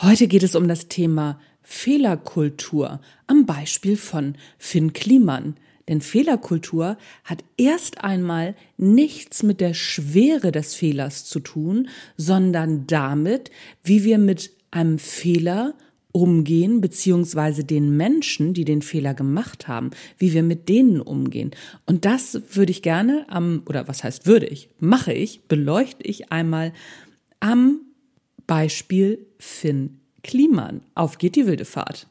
Heute geht es um das Thema Fehlerkultur am Beispiel von Finn Kliman. Denn Fehlerkultur hat erst einmal nichts mit der Schwere des Fehlers zu tun, sondern damit, wie wir mit einem Fehler umgehen, beziehungsweise den Menschen, die den Fehler gemacht haben, wie wir mit denen umgehen. Und das würde ich gerne am, oder was heißt würde ich, mache ich, beleuchte ich einmal am Beispiel Finn Kliman. Auf geht die wilde Fahrt.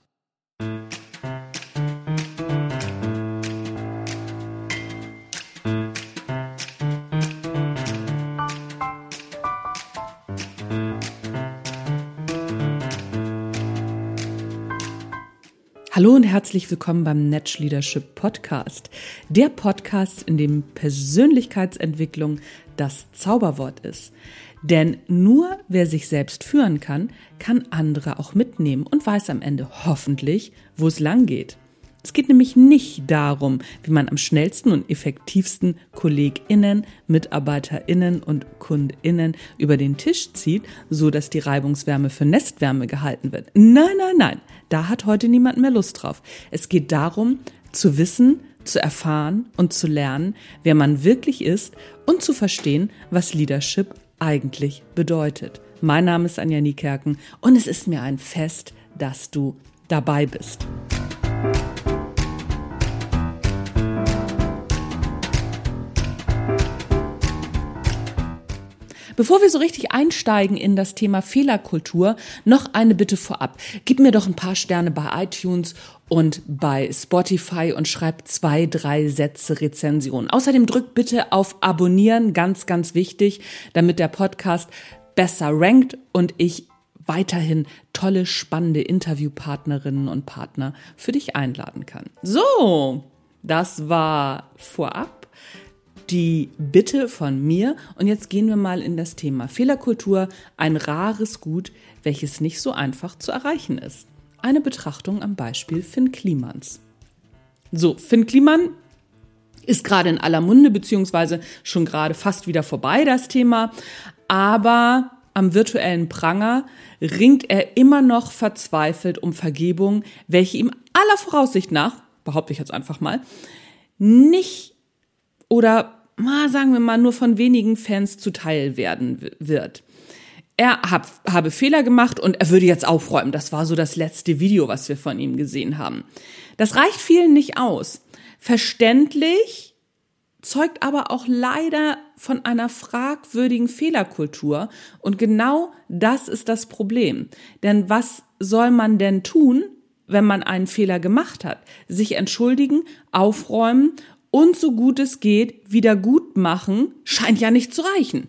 Hallo und herzlich willkommen beim Netsch Leadership Podcast. Der Podcast, in dem Persönlichkeitsentwicklung das Zauberwort ist. Denn nur wer sich selbst führen kann, kann andere auch mitnehmen und weiß am Ende hoffentlich, wo es lang geht. Es geht nämlich nicht darum, wie man am schnellsten und effektivsten KollegInnen, MitarbeiterInnen und KundInnen über den Tisch zieht, so dass die Reibungswärme für Nestwärme gehalten wird. Nein, nein, nein. Da hat heute niemand mehr Lust drauf. Es geht darum, zu wissen, zu erfahren und zu lernen, wer man wirklich ist und zu verstehen, was Leadership eigentlich bedeutet. Mein Name ist Anja Niekerken und es ist mir ein Fest, dass du dabei bist. Bevor wir so richtig einsteigen in das Thema Fehlerkultur, noch eine Bitte vorab. Gib mir doch ein paar Sterne bei iTunes und bei Spotify und schreib zwei, drei Sätze Rezension. Außerdem drück bitte auf Abonnieren, ganz, ganz wichtig, damit der Podcast besser rankt und ich weiterhin tolle, spannende Interviewpartnerinnen und Partner für dich einladen kann. So, das war vorab die Bitte von mir. Und jetzt gehen wir mal in das Thema Fehlerkultur, ein rares Gut, welches nicht so einfach zu erreichen ist. Eine Betrachtung am Beispiel Finn Klimans. So, Finn Kliman ist gerade in aller Munde, beziehungsweise schon gerade fast wieder vorbei, das Thema. Aber am virtuellen Pranger ringt er immer noch verzweifelt um Vergebung, welche ihm aller Voraussicht nach, behaupte ich jetzt einfach mal, nicht oder mal, sagen wir mal, nur von wenigen Fans zuteil werden wird. Er hab, habe Fehler gemacht und er würde jetzt aufräumen. Das war so das letzte Video, was wir von ihm gesehen haben. Das reicht vielen nicht aus. Verständlich zeugt aber auch leider von einer fragwürdigen Fehlerkultur. Und genau das ist das Problem. Denn was soll man denn tun, wenn man einen Fehler gemacht hat? Sich entschuldigen, aufräumen und so gut es geht wieder gut machen, scheint ja nicht zu reichen.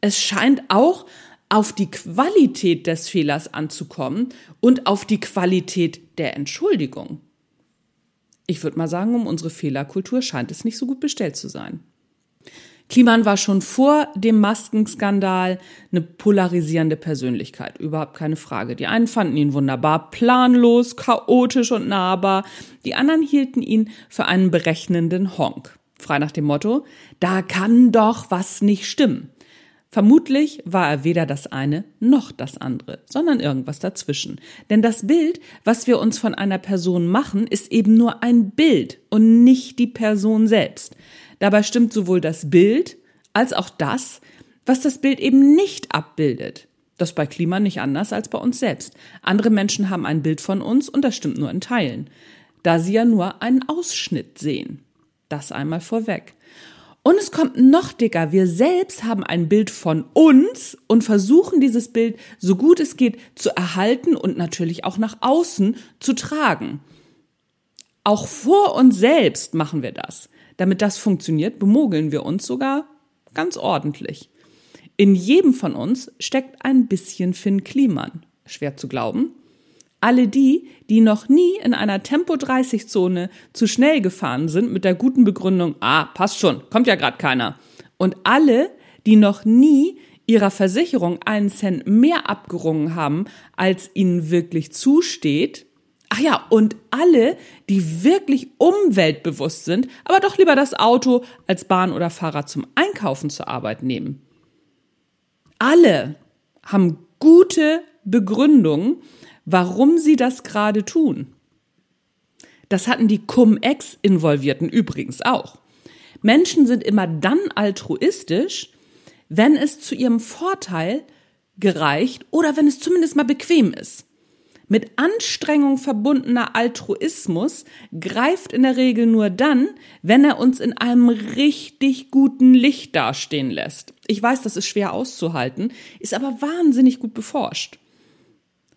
Es scheint auch auf die Qualität des Fehlers anzukommen und auf die Qualität der Entschuldigung. Ich würde mal sagen, um unsere Fehlerkultur scheint es nicht so gut bestellt zu sein. Kliman war schon vor dem Maskenskandal eine polarisierende Persönlichkeit, überhaupt keine Frage. Die einen fanden ihn wunderbar planlos, chaotisch und nahbar, die anderen hielten ihn für einen berechnenden Honk. Frei nach dem Motto, da kann doch was nicht stimmen. Vermutlich war er weder das eine noch das andere, sondern irgendwas dazwischen. Denn das Bild, was wir uns von einer Person machen, ist eben nur ein Bild und nicht die Person selbst. Dabei stimmt sowohl das Bild als auch das, was das Bild eben nicht abbildet. Das bei Klima nicht anders als bei uns selbst. Andere Menschen haben ein Bild von uns und das stimmt nur in Teilen, da sie ja nur einen Ausschnitt sehen. Das einmal vorweg. Und es kommt noch dicker. Wir selbst haben ein Bild von uns und versuchen dieses Bild so gut es geht zu erhalten und natürlich auch nach außen zu tragen. Auch vor uns selbst machen wir das. Damit das funktioniert, bemogeln wir uns sogar ganz ordentlich. In jedem von uns steckt ein bisschen Finn Kliman. Schwer zu glauben. Alle die, die noch nie in einer Tempo-30-Zone zu schnell gefahren sind mit der guten Begründung, ah, passt schon, kommt ja gerade keiner. Und alle, die noch nie ihrer Versicherung einen Cent mehr abgerungen haben, als ihnen wirklich zusteht, Ach ja, und alle, die wirklich umweltbewusst sind, aber doch lieber das Auto als Bahn oder Fahrrad zum Einkaufen zur Arbeit nehmen. Alle haben gute Begründung, warum sie das gerade tun. Das hatten die Cum-Ex-Involvierten übrigens auch. Menschen sind immer dann altruistisch, wenn es zu ihrem Vorteil gereicht oder wenn es zumindest mal bequem ist. Mit Anstrengung verbundener Altruismus greift in der Regel nur dann, wenn er uns in einem richtig guten Licht dastehen lässt. Ich weiß, das ist schwer auszuhalten, ist aber wahnsinnig gut beforscht.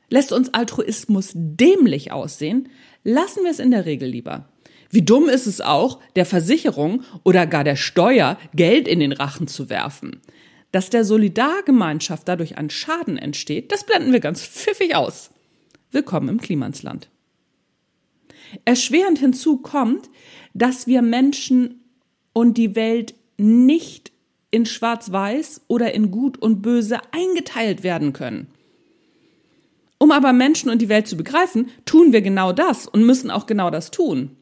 Lässt uns Altruismus dämlich aussehen, lassen wir es in der Regel lieber. Wie dumm ist es auch, der Versicherung oder gar der Steuer Geld in den Rachen zu werfen. Dass der Solidargemeinschaft dadurch ein Schaden entsteht, das blenden wir ganz pfiffig aus. Willkommen im Klimansland. Erschwerend hinzu kommt, dass wir Menschen und die Welt nicht in Schwarz-Weiß oder in Gut und Böse eingeteilt werden können. Um aber Menschen und die Welt zu begreifen, tun wir genau das und müssen auch genau das tun.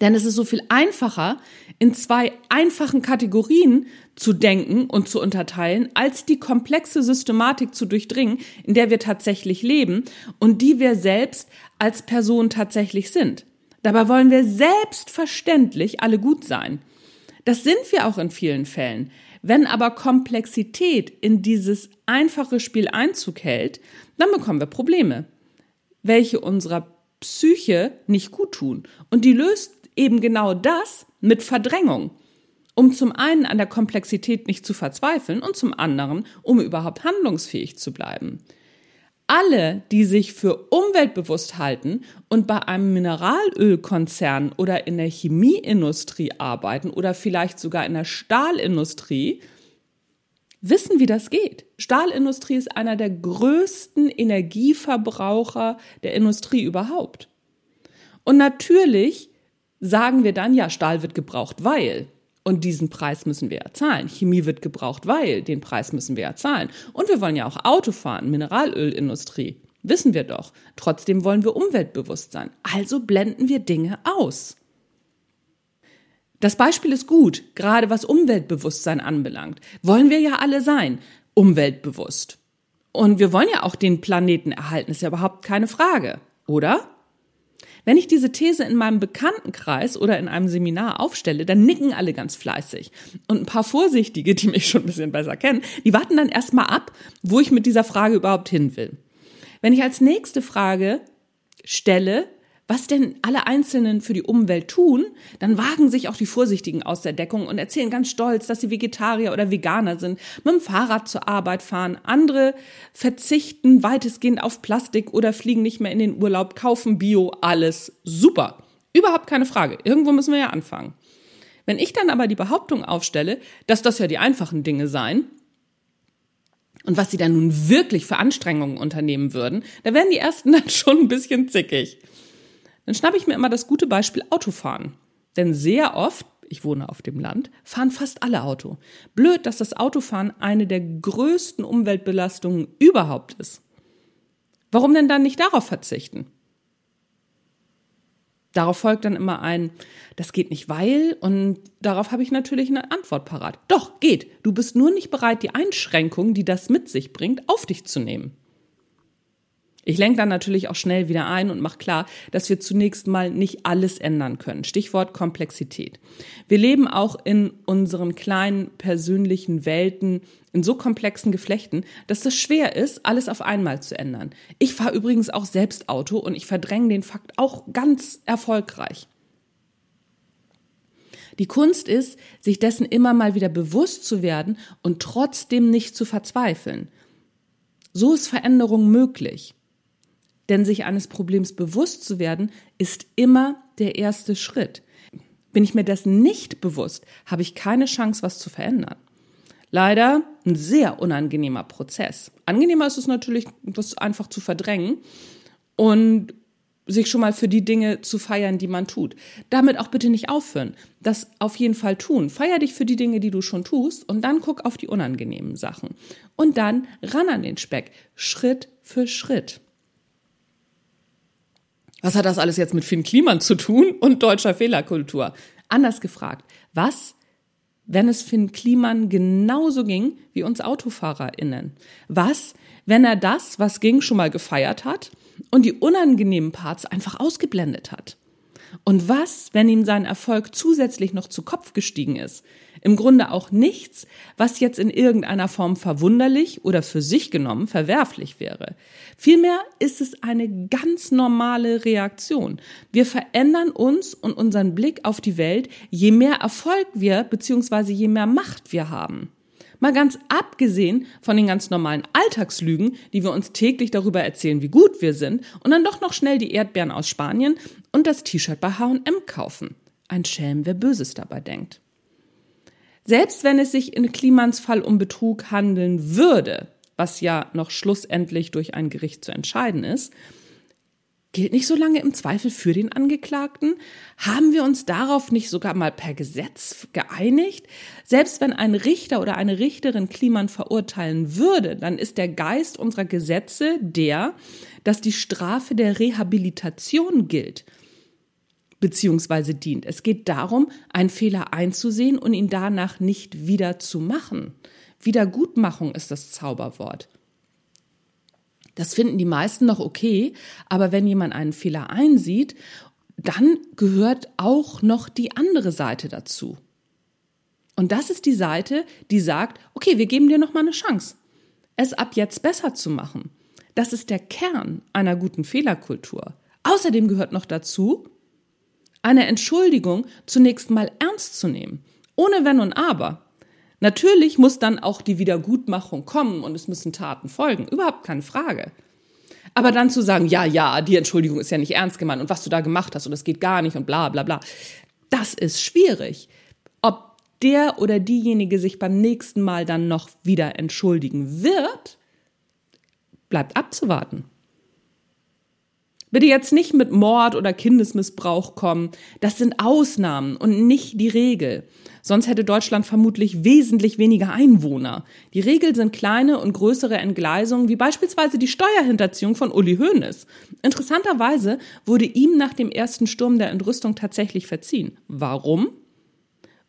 Denn es ist so viel einfacher, in zwei einfachen Kategorien zu denken und zu unterteilen, als die komplexe Systematik zu durchdringen, in der wir tatsächlich leben und die wir selbst als Person tatsächlich sind. Dabei wollen wir selbstverständlich alle gut sein. Das sind wir auch in vielen Fällen. Wenn aber Komplexität in dieses einfache Spiel Einzug hält, dann bekommen wir Probleme, welche unserer Psyche nicht gut tun. Und die löst eben genau das mit Verdrängung, um zum einen an der Komplexität nicht zu verzweifeln und zum anderen, um überhaupt handlungsfähig zu bleiben. Alle, die sich für umweltbewusst halten und bei einem Mineralölkonzern oder in der Chemieindustrie arbeiten oder vielleicht sogar in der Stahlindustrie, wissen, wie das geht. Stahlindustrie ist einer der größten Energieverbraucher der Industrie überhaupt. Und natürlich sagen wir dann, ja, Stahl wird gebraucht, weil. Und diesen Preis müssen wir ja zahlen. Chemie wird gebraucht, weil den Preis müssen wir ja zahlen. Und wir wollen ja auch Auto fahren, Mineralölindustrie. Wissen wir doch. Trotzdem wollen wir umweltbewusst sein. Also blenden wir Dinge aus. Das Beispiel ist gut, gerade was Umweltbewusstsein anbelangt. Wollen wir ja alle sein, umweltbewusst. Und wir wollen ja auch den Planeten erhalten, ist ja überhaupt keine Frage, oder? Wenn ich diese These in meinem Bekanntenkreis oder in einem Seminar aufstelle, dann nicken alle ganz fleißig. Und ein paar Vorsichtige, die mich schon ein bisschen besser kennen, die warten dann erstmal ab, wo ich mit dieser Frage überhaupt hin will. Wenn ich als nächste Frage stelle, was denn alle Einzelnen für die Umwelt tun, dann wagen sich auch die Vorsichtigen aus der Deckung und erzählen ganz stolz, dass sie Vegetarier oder Veganer sind, mit dem Fahrrad zur Arbeit fahren. Andere verzichten weitestgehend auf Plastik oder fliegen nicht mehr in den Urlaub, kaufen Bio, alles super. Überhaupt keine Frage. Irgendwo müssen wir ja anfangen. Wenn ich dann aber die Behauptung aufstelle, dass das ja die einfachen Dinge seien, und was sie dann nun wirklich für Anstrengungen unternehmen würden, da werden die ersten dann schon ein bisschen zickig. Dann schnappe ich mir immer das gute Beispiel Autofahren. Denn sehr oft, ich wohne auf dem Land, fahren fast alle Auto. Blöd, dass das Autofahren eine der größten Umweltbelastungen überhaupt ist. Warum denn dann nicht darauf verzichten? Darauf folgt dann immer ein, das geht nicht weil, und darauf habe ich natürlich eine Antwort parat. Doch, geht. Du bist nur nicht bereit, die Einschränkungen, die das mit sich bringt, auf dich zu nehmen. Ich lenke dann natürlich auch schnell wieder ein und mache klar, dass wir zunächst mal nicht alles ändern können. Stichwort Komplexität. Wir leben auch in unseren kleinen persönlichen Welten in so komplexen Geflechten, dass es schwer ist, alles auf einmal zu ändern. Ich fahre übrigens auch selbst Auto und ich verdränge den Fakt auch ganz erfolgreich. Die Kunst ist, sich dessen immer mal wieder bewusst zu werden und trotzdem nicht zu verzweifeln. So ist Veränderung möglich. Denn sich eines Problems bewusst zu werden, ist immer der erste Schritt. Bin ich mir dessen nicht bewusst, habe ich keine Chance, was zu verändern. Leider ein sehr unangenehmer Prozess. Angenehmer ist es natürlich, das einfach zu verdrängen und sich schon mal für die Dinge zu feiern, die man tut. Damit auch bitte nicht aufhören. Das auf jeden Fall tun. Feier dich für die Dinge, die du schon tust und dann guck auf die unangenehmen Sachen. Und dann ran an den Speck. Schritt für Schritt. Was hat das alles jetzt mit Finn Kliman zu tun und deutscher Fehlerkultur? Anders gefragt, was wenn es Finn Kliman genauso ging wie uns AutofahrerInnen? Was, wenn er das, was ging, schon mal gefeiert hat und die unangenehmen Parts einfach ausgeblendet hat? Und was, wenn ihm sein Erfolg zusätzlich noch zu Kopf gestiegen ist? Im Grunde auch nichts, was jetzt in irgendeiner Form verwunderlich oder für sich genommen verwerflich wäre. Vielmehr ist es eine ganz normale Reaktion. Wir verändern uns und unseren Blick auf die Welt, je mehr Erfolg wir bzw. je mehr Macht wir haben. Mal ganz abgesehen von den ganz normalen Alltagslügen, die wir uns täglich darüber erzählen, wie gut wir sind, und dann doch noch schnell die Erdbeeren aus Spanien und das T-Shirt bei H&M kaufen. Ein Schelm, wer Böses dabei denkt. Selbst wenn es sich in Klimans Fall um Betrug handeln würde, was ja noch schlussendlich durch ein Gericht zu entscheiden ist, gilt nicht so lange im Zweifel für den Angeklagten? Haben wir uns darauf nicht sogar mal per Gesetz geeinigt? Selbst wenn ein Richter oder eine Richterin Kliman verurteilen würde, dann ist der Geist unserer Gesetze der, dass die Strafe der Rehabilitation gilt beziehungsweise dient. Es geht darum, einen Fehler einzusehen und ihn danach nicht wieder zu machen. Wiedergutmachung ist das Zauberwort. Das finden die meisten noch okay, aber wenn jemand einen Fehler einsieht, dann gehört auch noch die andere Seite dazu. Und das ist die Seite, die sagt, okay, wir geben dir noch mal eine Chance, es ab jetzt besser zu machen. Das ist der Kern einer guten Fehlerkultur. Außerdem gehört noch dazu, eine Entschuldigung zunächst mal ernst zu nehmen, ohne Wenn und Aber. Natürlich muss dann auch die Wiedergutmachung kommen und es müssen Taten folgen, überhaupt keine Frage. Aber dann zu sagen, ja, ja, die Entschuldigung ist ja nicht ernst gemeint und was du da gemacht hast und das geht gar nicht und bla bla bla, das ist schwierig. Ob der oder diejenige sich beim nächsten Mal dann noch wieder entschuldigen wird, bleibt abzuwarten. Bitte jetzt nicht mit Mord oder Kindesmissbrauch kommen. Das sind Ausnahmen und nicht die Regel. Sonst hätte Deutschland vermutlich wesentlich weniger Einwohner. Die Regel sind kleine und größere Entgleisungen, wie beispielsweise die Steuerhinterziehung von Uli Hoeneß. Interessanterweise wurde ihm nach dem ersten Sturm der Entrüstung tatsächlich verziehen. Warum?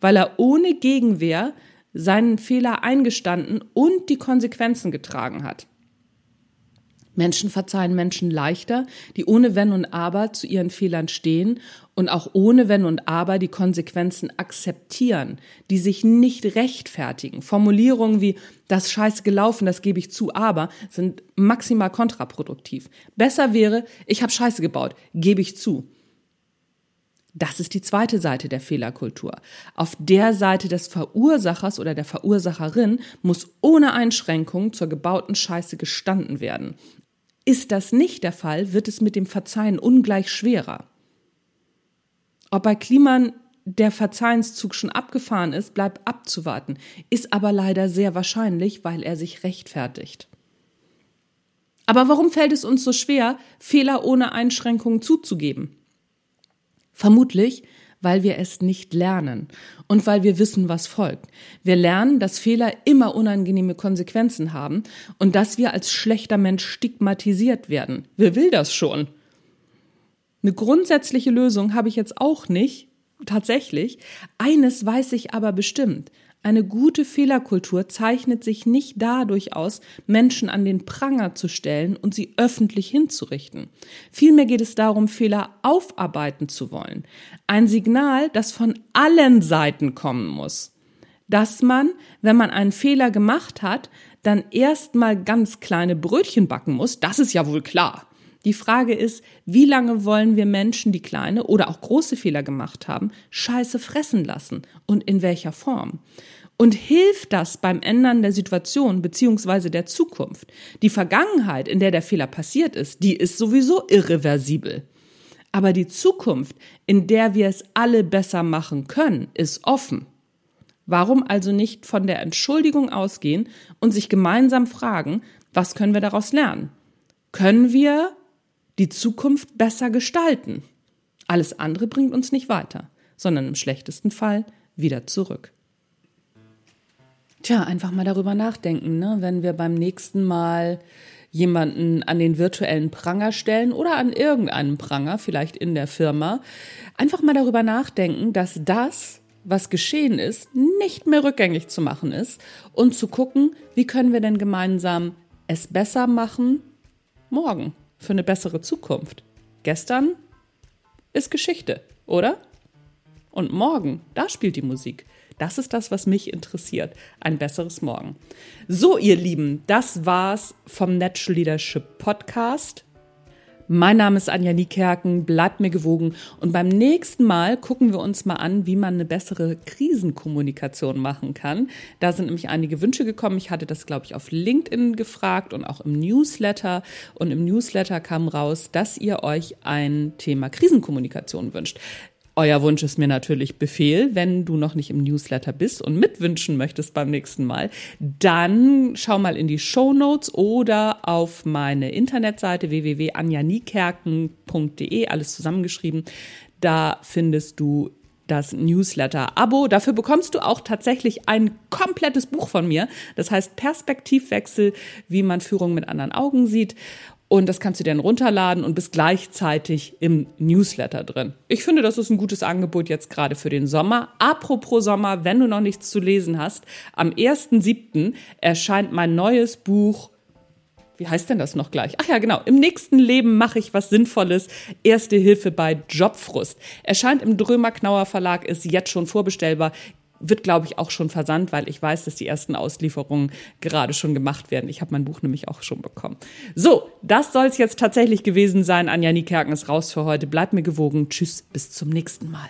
Weil er ohne Gegenwehr seinen Fehler eingestanden und die Konsequenzen getragen hat. Menschen verzeihen Menschen leichter, die ohne Wenn und Aber zu ihren Fehlern stehen und auch ohne Wenn und Aber die Konsequenzen akzeptieren, die sich nicht rechtfertigen. Formulierungen wie das scheiße gelaufen, das gebe ich zu, aber sind maximal kontraproduktiv. Besser wäre, ich habe Scheiße gebaut, gebe ich zu. Das ist die zweite Seite der Fehlerkultur. Auf der Seite des Verursachers oder der Verursacherin muss ohne Einschränkung zur gebauten Scheiße gestanden werden. Ist das nicht der Fall, wird es mit dem Verzeihen ungleich schwerer. Ob bei Kliman der Verzeihенszug schon abgefahren ist, bleibt abzuwarten, ist aber leider sehr wahrscheinlich, weil er sich rechtfertigt. Aber warum fällt es uns so schwer, Fehler ohne Einschränkungen zuzugeben? Vermutlich, weil wir es nicht lernen und weil wir wissen, was folgt. Wir lernen, dass Fehler immer unangenehme Konsequenzen haben und dass wir als schlechter Mensch stigmatisiert werden. Wer will das schon? Eine grundsätzliche Lösung habe ich jetzt auch nicht, tatsächlich. Eines weiß ich aber bestimmt. Eine gute Fehlerkultur zeichnet sich nicht dadurch aus, Menschen an den Pranger zu stellen und sie öffentlich hinzurichten. Vielmehr geht es darum, Fehler aufarbeiten zu wollen. Ein Signal, das von allen Seiten kommen muss. Dass man, wenn man einen Fehler gemacht hat, dann erstmal ganz kleine Brötchen backen muss, das ist ja wohl klar. Die Frage ist, wie lange wollen wir Menschen, die kleine oder auch große Fehler gemacht haben, Scheiße fressen lassen und in welcher Form? Und hilft das beim Ändern der Situation beziehungsweise der Zukunft? Die Vergangenheit, in der der Fehler passiert ist, die ist sowieso irreversibel. Aber die Zukunft, in der wir es alle besser machen können, ist offen. Warum also nicht von der Entschuldigung ausgehen und sich gemeinsam fragen, was können wir daraus lernen? Können wir die Zukunft besser gestalten? Alles andere bringt uns nicht weiter, sondern im schlechtesten Fall wieder zurück. Tja, einfach mal darüber nachdenken, ne? wenn wir beim nächsten Mal jemanden an den virtuellen Pranger stellen oder an irgendeinen Pranger, vielleicht in der Firma, einfach mal darüber nachdenken, dass das was geschehen ist, nicht mehr rückgängig zu machen ist und zu gucken, wie können wir denn gemeinsam es besser machen morgen für eine bessere Zukunft. Gestern ist Geschichte, oder? Und morgen, da spielt die Musik. Das ist das, was mich interessiert. Ein besseres Morgen. So, ihr Lieben, das war's vom Natural Leadership Podcast. Mein Name ist Anja Niekerken, bleibt mir gewogen und beim nächsten Mal gucken wir uns mal an, wie man eine bessere Krisenkommunikation machen kann. Da sind nämlich einige Wünsche gekommen. Ich hatte das, glaube ich, auf LinkedIn gefragt und auch im Newsletter. Und im Newsletter kam raus, dass ihr euch ein Thema Krisenkommunikation wünscht. Euer Wunsch ist mir natürlich Befehl. Wenn du noch nicht im Newsletter bist und mitwünschen möchtest beim nächsten Mal, dann schau mal in die Show Notes oder auf meine Internetseite www.anjanikerken.de, alles zusammengeschrieben. Da findest du das Newsletter-Abo. Dafür bekommst du auch tatsächlich ein komplettes Buch von mir. Das heißt Perspektivwechsel, wie man Führung mit anderen Augen sieht. Und das kannst du dann runterladen und bist gleichzeitig im Newsletter drin. Ich finde, das ist ein gutes Angebot jetzt gerade für den Sommer. Apropos Sommer, wenn du noch nichts zu lesen hast, am 1.7. erscheint mein neues Buch wie heißt denn das noch gleich? Ach ja, genau. Im nächsten Leben mache ich was Sinnvolles. Erste Hilfe bei Jobfrust. Erscheint im Drömer-Knauer Verlag, ist jetzt schon vorbestellbar wird, glaube ich, auch schon versandt, weil ich weiß, dass die ersten Auslieferungen gerade schon gemacht werden. Ich habe mein Buch nämlich auch schon bekommen. So, das soll es jetzt tatsächlich gewesen sein. Anja Niekerken ist raus für heute. Bleibt mir gewogen. Tschüss, bis zum nächsten Mal.